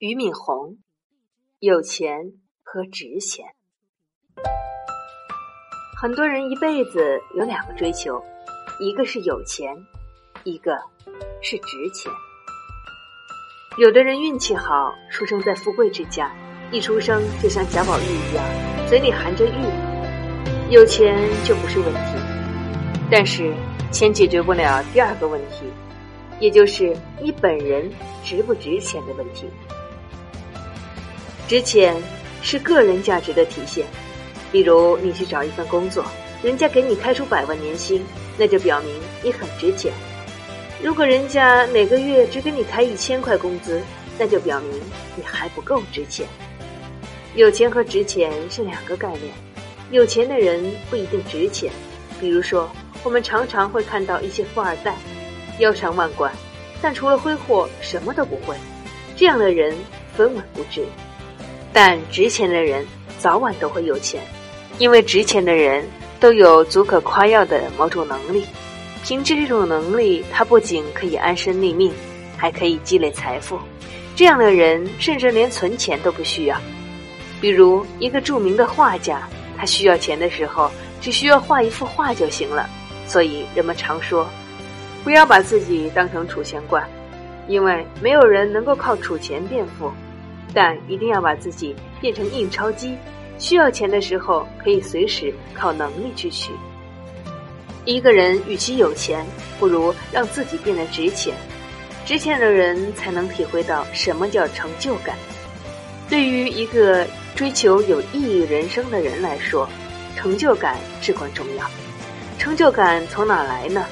俞敏洪，有钱和值钱。很多人一辈子有两个追求，一个是有钱，一个是值钱。有的人运气好，出生在富贵之家，一出生就像贾宝玉一样，嘴里含着玉，有钱就不是问题。但是钱解决不了第二个问题，也就是你本人值不值钱的问题。值钱是个人价值的体现，比如你去找一份工作，人家给你开出百万年薪，那就表明你很值钱；如果人家每个月只给你开一千块工资，那就表明你还不够值钱。有钱和值钱是两个概念，有钱的人不一定值钱。比如说，我们常常会看到一些富二代，腰缠万贯，但除了挥霍什么都不会，这样的人分文不值。但值钱的人早晚都会有钱，因为值钱的人都有足可夸耀的某种能力。凭借这种能力，他不仅可以安身立命，还可以积累财富。这样的人甚至连存钱都不需要。比如一个著名的画家，他需要钱的时候，只需要画一幅画就行了。所以人们常说，不要把自己当成储钱罐，因为没有人能够靠储钱变富。但一定要把自己变成印钞机，需要钱的时候可以随时靠能力去取。一个人与其有钱，不如让自己变得值钱。值钱的人才能体会到什么叫成就感。对于一个追求有意义人生的人来说，成就感至关重要。成就感从哪来呢？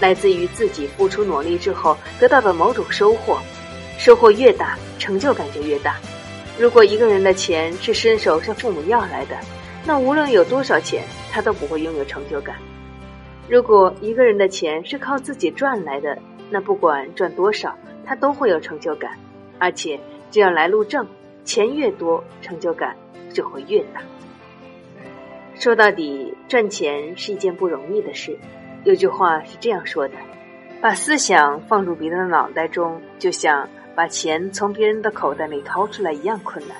来自于自己付出努力之后得到的某种收获。收获越大，成就感就越大。如果一个人的钱是伸手向父母要来的，那无论有多少钱，他都不会拥有成就感。如果一个人的钱是靠自己赚来的，那不管赚多少，他都会有成就感。而且只要来路正，钱越多，成就感就会越大。说到底，赚钱是一件不容易的事。有句话是这样说的：把思想放入别人的脑袋中，就像。把钱从别人的口袋里掏出来一样困难。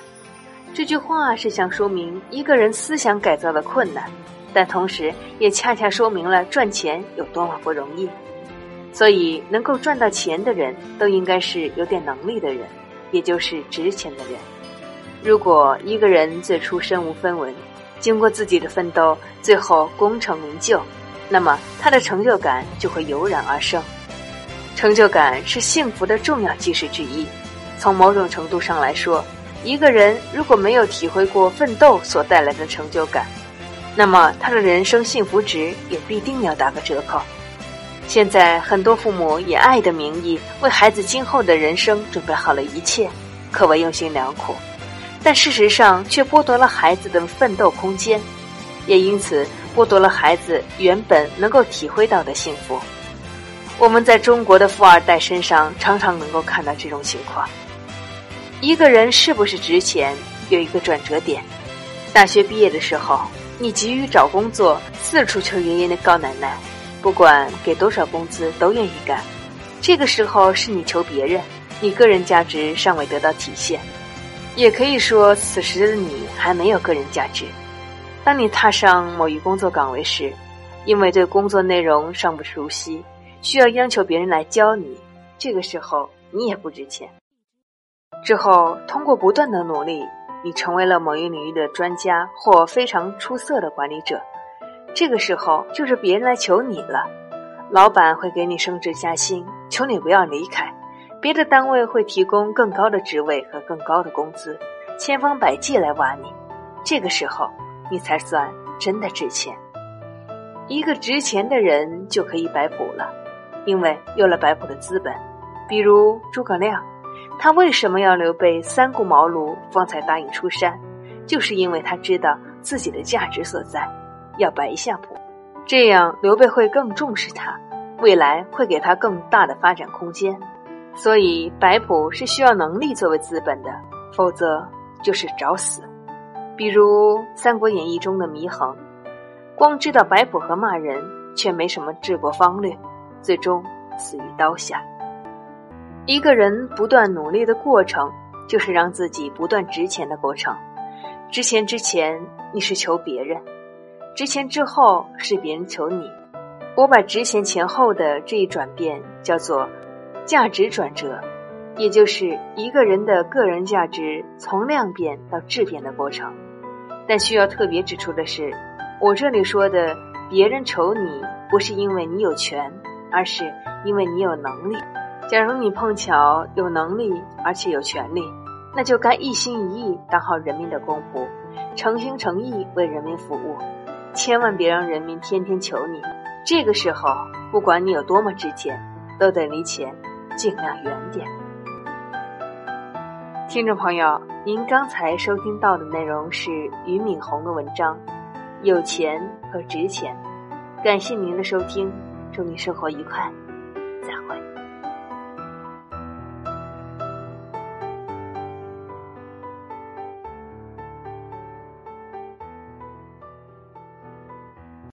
这句话是想说明一个人思想改造的困难，但同时也恰恰说明了赚钱有多么不容易。所以，能够赚到钱的人都应该是有点能力的人，也就是值钱的人。如果一个人最初身无分文，经过自己的奋斗，最后功成名就，那么他的成就感就会油然而生。成就感是幸福的重要基石之一。从某种程度上来说，一个人如果没有体会过奋斗所带来的成就感，那么他的人生幸福值也必定要打个折扣。现在很多父母以爱的名义为孩子今后的人生准备好了一切，可谓用心良苦，但事实上却剥夺了孩子的奋斗空间，也因此剥夺了孩子原本能够体会到的幸福。我们在中国的富二代身上常常能够看到这种情况。一个人是不是值钱，有一个转折点。大学毕业的时候，你急于找工作，四处求爷爷的高奶奶，不管给多少工资都愿意干。这个时候是你求别人，你个人价值尚未得到体现，也可以说此时的你还没有个人价值。当你踏上某一工作岗位时，因为对工作内容尚不熟悉。需要央求别人来教你，这个时候你也不值钱。之后通过不断的努力，你成为了某一领域的专家或非常出色的管理者，这个时候就是别人来求你了。老板会给你升职加薪，求你不要离开；别的单位会提供更高的职位和更高的工资，千方百计来挖你。这个时候你才算真的值钱。一个值钱的人就可以摆谱了。因为有了摆谱的资本，比如诸葛亮，他为什么要刘备三顾茅庐方才答应出山？就是因为他知道自己的价值所在，要摆一下谱，这样刘备会更重视他，未来会给他更大的发展空间。所以摆谱是需要能力作为资本的，否则就是找死。比如《三国演义》中的祢衡，光知道摆谱和骂人，却没什么治国方略。最终死于刀下。一个人不断努力的过程，就是让自己不断值钱的过程。值钱之前，你是求别人；值钱之后，是别人求你。我把值钱前后的这一转变叫做价值转折，也就是一个人的个人价值从量变到质变的过程。但需要特别指出的是，我这里说的别人求你，不是因为你有权，而是因为你有能力。假如你碰巧有能力，而且有权利，那就该一心一意当好人民的公仆，诚心诚意为人民服务，千万别让人民天天求你。这个时候，不管你有多么值钱，都得离钱尽量远点。听众朋友，您刚才收听到的内容是俞敏洪的文章《有钱和值钱》，感谢您的收听，祝你生活愉快再会。